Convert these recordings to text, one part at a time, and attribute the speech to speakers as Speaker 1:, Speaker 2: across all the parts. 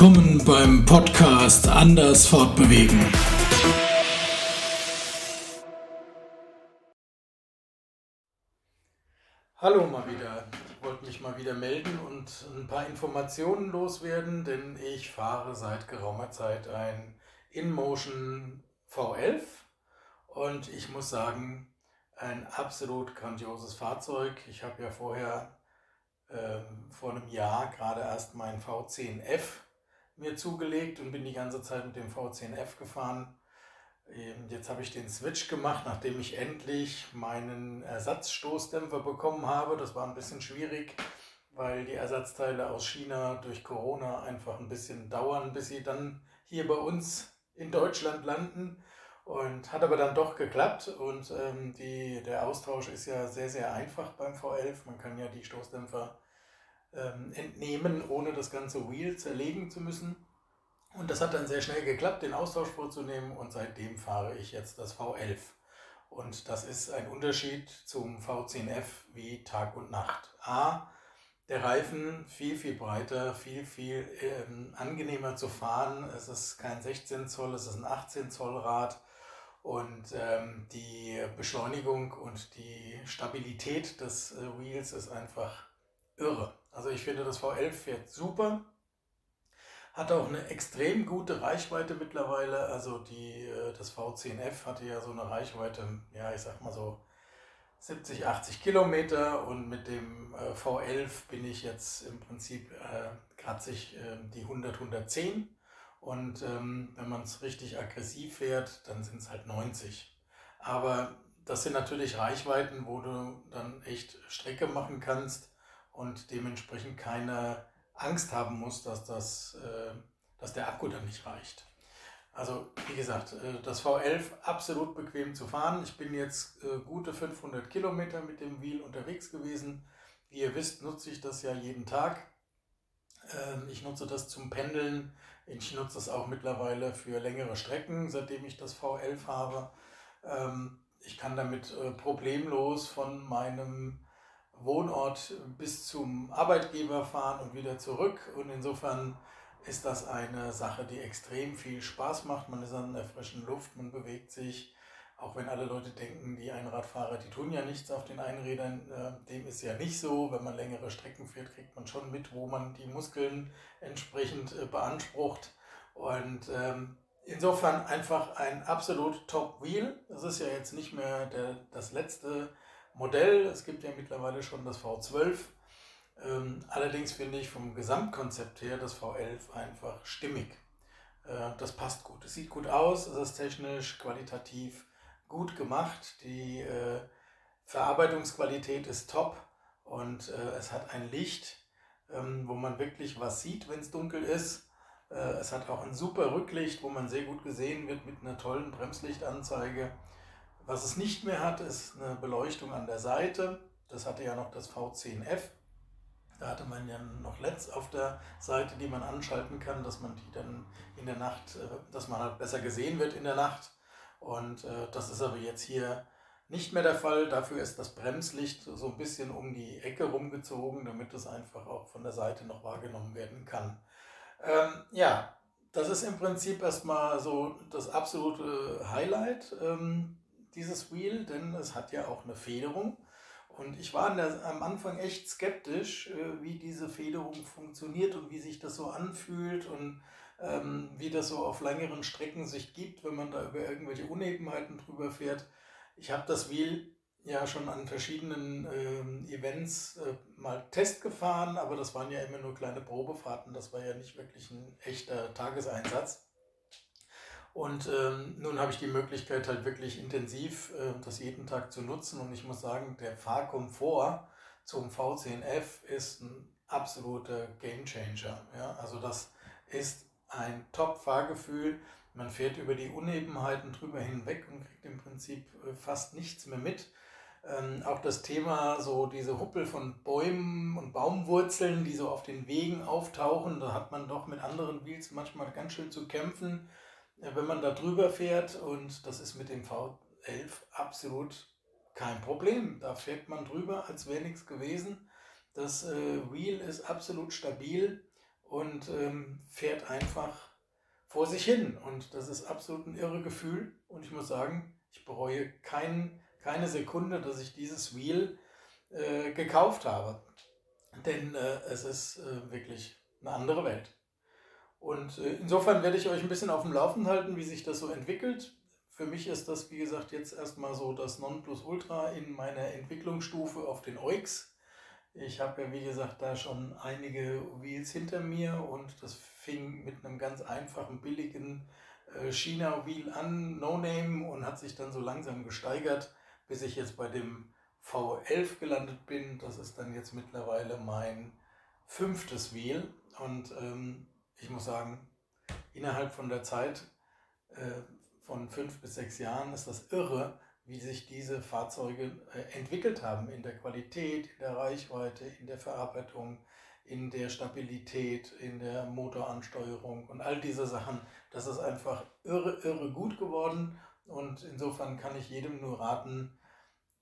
Speaker 1: willkommen beim Podcast Anders Fortbewegen. Hallo mal wieder. Ich wollte mich mal wieder melden und ein paar Informationen loswerden, denn ich fahre seit geraumer Zeit ein InMotion V11 und ich muss sagen, ein absolut grandioses Fahrzeug. Ich habe ja vorher ähm, vor einem Jahr gerade erst meinen V10F mir zugelegt und bin die ganze Zeit mit dem V10F gefahren. Ähm, jetzt habe ich den Switch gemacht, nachdem ich endlich meinen Ersatzstoßdämpfer bekommen habe. Das war ein bisschen schwierig, weil die Ersatzteile aus China durch Corona einfach ein bisschen dauern, bis sie dann hier bei uns in Deutschland landen. Und hat aber dann doch geklappt und ähm, die, der Austausch ist ja sehr, sehr einfach beim V11. Man kann ja die Stoßdämpfer ähm, entnehmen, ohne das ganze Wheel zerlegen zu müssen. Und das hat dann sehr schnell geklappt, den Austausch vorzunehmen und seitdem fahre ich jetzt das V11. Und das ist ein Unterschied zum V10F wie Tag und Nacht. A, der Reifen viel, viel breiter, viel, viel ähm, angenehmer zu fahren. Es ist kein 16 Zoll, es ist ein 18 Zoll Rad. Und ähm, die Beschleunigung und die Stabilität des äh, Wheels ist einfach irre. Also ich finde, das V11 fährt super. Hat auch eine extrem gute Reichweite mittlerweile. Also die, äh, das V10F hatte ja so eine Reichweite, ja, ich sag mal so 70, 80 Kilometer und mit dem äh, V11 bin ich jetzt im Prinzip äh, kratze ich äh, die 100, 110 und ähm, wenn man es richtig aggressiv fährt, dann sind es halt 90. Aber das sind natürlich Reichweiten, wo du dann echt Strecke machen kannst und dementsprechend keine Angst haben muss, dass, das, äh, dass der Akku dann nicht reicht. Also wie gesagt, äh, das V11 absolut bequem zu fahren. Ich bin jetzt äh, gute 500 Kilometer mit dem Wheel unterwegs gewesen. Wie ihr wisst, nutze ich das ja jeden Tag. Ähm, ich nutze das zum Pendeln. Ich nutze das auch mittlerweile für längere Strecken, seitdem ich das V11 habe. Ähm, ich kann damit problemlos von meinem Wohnort bis zum Arbeitgeber fahren und wieder zurück. Und insofern ist das eine Sache, die extrem viel Spaß macht. Man ist an der frischen Luft, man bewegt sich. Auch wenn alle Leute denken, die Einradfahrer, die tun ja nichts auf den Einrädern, äh, dem ist ja nicht so. Wenn man längere Strecken fährt, kriegt man schon mit, wo man die Muskeln entsprechend äh, beansprucht. Und ähm, insofern einfach ein absolut Top Wheel. Das ist ja jetzt nicht mehr der, das letzte Modell. Es gibt ja mittlerweile schon das V12. Ähm, allerdings finde ich vom Gesamtkonzept her das V11 einfach stimmig. Äh, das passt gut. Es sieht gut aus, es ist technisch, qualitativ gut gemacht. Die äh, Verarbeitungsqualität ist top und äh, es hat ein Licht, ähm, wo man wirklich was sieht, wenn es dunkel ist. Äh, es hat auch ein super Rücklicht, wo man sehr gut gesehen wird mit einer tollen Bremslichtanzeige. Was es nicht mehr hat, ist eine Beleuchtung an der Seite. Das hatte ja noch das V10F. Da hatte man ja noch LEDs auf der Seite, die man anschalten kann, dass man die dann in der Nacht, äh, dass man halt besser gesehen wird in der Nacht. Und äh, das ist aber jetzt hier nicht mehr der Fall. Dafür ist das Bremslicht so ein bisschen um die Ecke rumgezogen, damit es einfach auch von der Seite noch wahrgenommen werden kann. Ähm, ja, das ist im Prinzip erstmal so das absolute Highlight. Ähm, dieses Wheel, denn es hat ja auch eine Federung. Und ich war der, am Anfang echt skeptisch, äh, wie diese Federung funktioniert und wie sich das so anfühlt und ähm, wie das so auf längeren Strecken sich gibt, wenn man da über irgendwelche Unebenheiten drüber fährt. Ich habe das Wheel ja schon an verschiedenen ähm, Events äh, mal Test gefahren, aber das waren ja immer nur kleine Probefahrten, das war ja nicht wirklich ein echter Tageseinsatz. Und ähm, nun habe ich die Möglichkeit, halt wirklich intensiv äh, das jeden Tag zu nutzen. Und ich muss sagen, der Fahrkomfort zum V10F ist ein absoluter Gamechanger. Ja? Also das ist ein Top-Fahrgefühl. Man fährt über die Unebenheiten drüber hinweg und kriegt im Prinzip äh, fast nichts mehr mit. Ähm, auch das Thema, so diese Huppel von Bäumen und Baumwurzeln, die so auf den Wegen auftauchen, da hat man doch mit anderen Wheels manchmal ganz schön zu kämpfen wenn man da drüber fährt und das ist mit dem V11 absolut kein Problem. Da fährt man drüber, als wäre nichts gewesen. Das äh, Wheel ist absolut stabil und ähm, fährt einfach vor sich hin. Und das ist absolut ein irre Gefühl. Und ich muss sagen, ich bereue kein, keine Sekunde, dass ich dieses Wheel äh, gekauft habe. Denn äh, es ist äh, wirklich eine andere Welt. Und äh, insofern werde ich euch ein bisschen auf dem Laufenden halten, wie sich das so entwickelt. Für mich ist das, wie gesagt, jetzt erstmal so das Nonplusultra in meiner Entwicklungsstufe auf den OIX. Ich habe ja, wie gesagt, da schon einige Wheels hinter mir und das fing mit einem ganz einfachen, billigen äh, China-Wheel an, No-Name, und hat sich dann so langsam gesteigert, bis ich jetzt bei dem V11 gelandet bin. Das ist dann jetzt mittlerweile mein fünftes Wheel und ähm, ich muss sagen, innerhalb von der Zeit äh, von fünf bis sechs Jahren ist das irre, wie sich diese Fahrzeuge äh, entwickelt haben in der Qualität, in der Reichweite, in der Verarbeitung, in der Stabilität, in der Motoransteuerung und all diese Sachen. Das ist einfach irre, irre gut geworden und insofern kann ich jedem nur raten,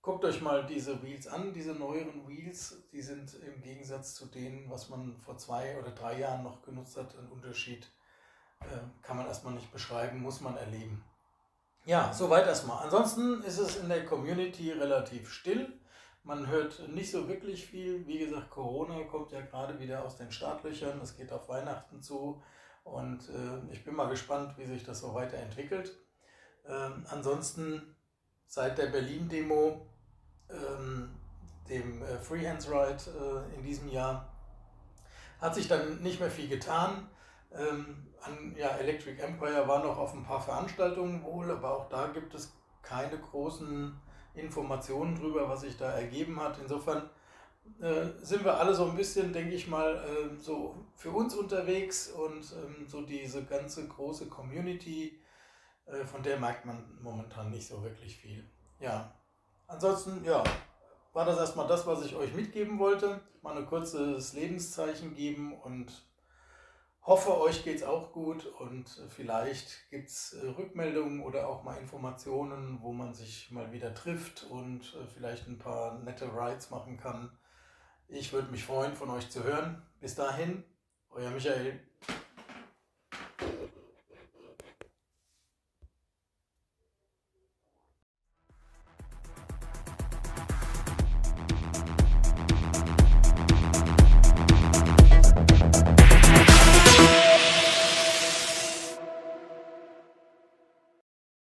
Speaker 1: guckt euch mal diese Wheels an, diese neueren Wheels, die sind im Gegensatz zu denen, was man vor zwei oder drei Jahren noch genutzt hat, ein Unterschied. Äh, kann man erstmal nicht beschreiben, muss man erleben. Ja, soweit erstmal. Ansonsten ist es in der Community relativ still. Man hört nicht so wirklich viel. Wie gesagt, Corona kommt ja gerade wieder aus den Startlöchern. Es geht auf Weihnachten zu. Und äh, ich bin mal gespannt, wie sich das so weiterentwickelt. Ähm, ansonsten seit der Berlin-Demo, ähm, dem äh, Freehands Ride äh, in diesem Jahr, hat sich dann nicht mehr viel getan. Ähm, an, ja, Electric Empire war noch auf ein paar Veranstaltungen wohl, aber auch da gibt es keine großen Informationen drüber, was sich da ergeben hat. Insofern äh, sind wir alle so ein bisschen, denke ich mal, äh, so für uns unterwegs und ähm, so diese ganze große Community, von der merkt man momentan nicht so wirklich viel. Ja, ansonsten, ja, war das erstmal das, was ich euch mitgeben wollte. Mal ein kurzes Lebenszeichen geben und hoffe, euch geht es auch gut und äh, vielleicht gibt es äh, Rückmeldungen oder auch mal Informationen, wo man sich mal wieder trifft und äh, vielleicht ein paar nette Rides machen kann. Ich würde mich freuen, von euch zu hören. Bis dahin, euer Michael.